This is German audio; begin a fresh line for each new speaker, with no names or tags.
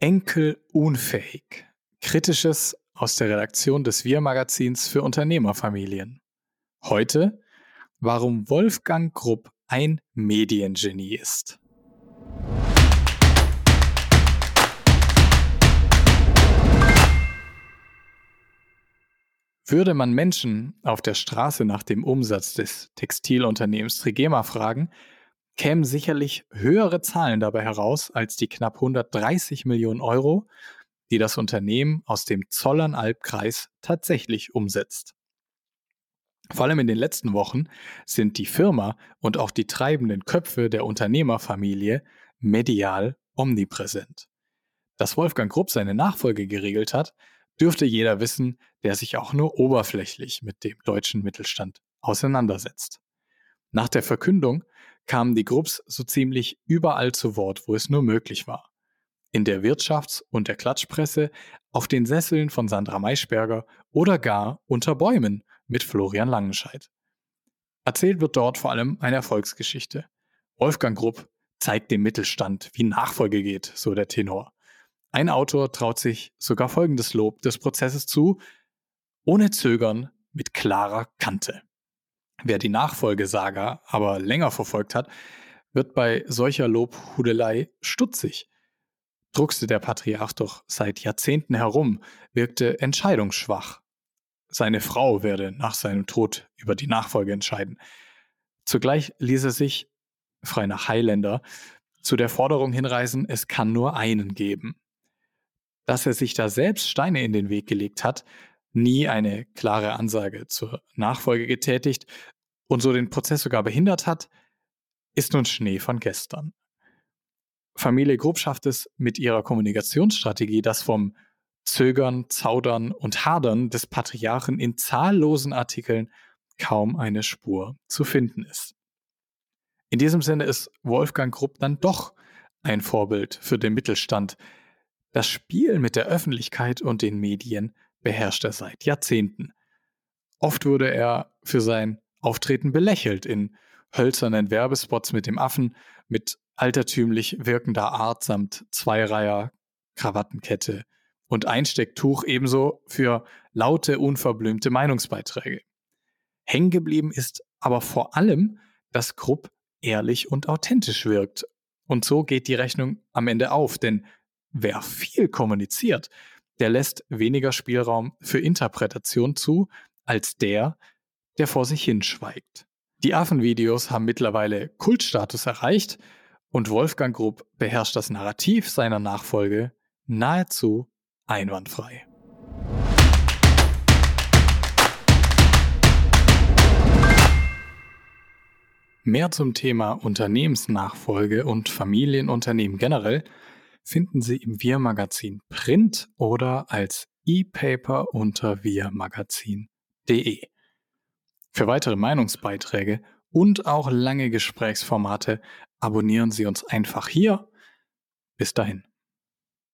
Enkelunfähig. Kritisches aus der Redaktion des Wir-Magazins für Unternehmerfamilien. Heute, warum Wolfgang Grupp ein Mediengenie ist. Würde man Menschen auf der Straße nach dem Umsatz des Textilunternehmens Trigema fragen, kämen sicherlich höhere Zahlen dabei heraus als die knapp 130 Millionen Euro, die das Unternehmen aus dem Zollernalbkreis tatsächlich umsetzt. Vor allem in den letzten Wochen sind die Firma und auch die treibenden Köpfe der Unternehmerfamilie medial omnipräsent. Dass Wolfgang Grupp seine Nachfolge geregelt hat, dürfte jeder wissen, der sich auch nur oberflächlich mit dem deutschen Mittelstand auseinandersetzt. Nach der Verkündung kamen die Grupps so ziemlich überall zu Wort, wo es nur möglich war. In der Wirtschafts- und der Klatschpresse, auf den Sesseln von Sandra Maischberger oder gar unter Bäumen mit Florian Langenscheidt. Erzählt wird dort vor allem eine Erfolgsgeschichte. Wolfgang Grupp zeigt dem Mittelstand, wie Nachfolge geht, so der Tenor. Ein Autor traut sich sogar folgendes Lob des Prozesses zu, ohne Zögern, mit klarer Kante. Wer die Nachfolgesaga aber länger verfolgt hat, wird bei solcher Lobhudelei stutzig. Druckste der Patriarch doch seit Jahrzehnten herum, wirkte entscheidungsschwach. Seine Frau werde nach seinem Tod über die Nachfolge entscheiden. Zugleich ließ er sich, frei nach Highlander, zu der Forderung hinreisen, es kann nur einen geben. Dass er sich da selbst Steine in den Weg gelegt hat, nie eine klare Ansage zur Nachfolge getätigt und so den Prozess sogar behindert hat, ist nun Schnee von gestern. Familie Grupp schafft es mit ihrer Kommunikationsstrategie, das vom Zögern, Zaudern und Hadern des Patriarchen in zahllosen Artikeln kaum eine Spur zu finden ist. In diesem Sinne ist Wolfgang Grupp dann doch ein Vorbild für den Mittelstand. Das Spiel mit der Öffentlichkeit und den Medien beherrscht er seit Jahrzehnten. Oft wurde er für sein Auftreten belächelt in hölzernen Werbespots mit dem Affen, mit altertümlich wirkender Art samt Zweireiher, Krawattenkette und Einstecktuch ebenso für laute, unverblümte Meinungsbeiträge. Hängen geblieben ist aber vor allem, dass Krupp ehrlich und authentisch wirkt. Und so geht die Rechnung am Ende auf, denn wer viel kommuniziert, der lässt weniger Spielraum für Interpretation zu, als der, der vor sich hinschweigt. Die Affenvideos haben mittlerweile Kultstatus erreicht und Wolfgang Grupp beherrscht das Narrativ seiner Nachfolge nahezu einwandfrei. Mehr zum Thema Unternehmensnachfolge und Familienunternehmen generell finden Sie im Wir-Magazin Print oder als E-Paper unter wirmagazin.de. Für weitere Meinungsbeiträge und auch lange Gesprächsformate abonnieren Sie uns einfach hier. Bis dahin.